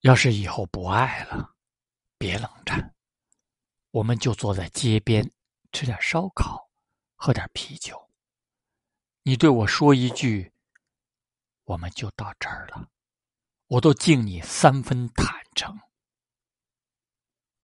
要是以后不爱了别冷战我们就坐在街边吃点烧烤喝点啤酒。你对我说一句我们就到这儿了。我都敬你三分坦诚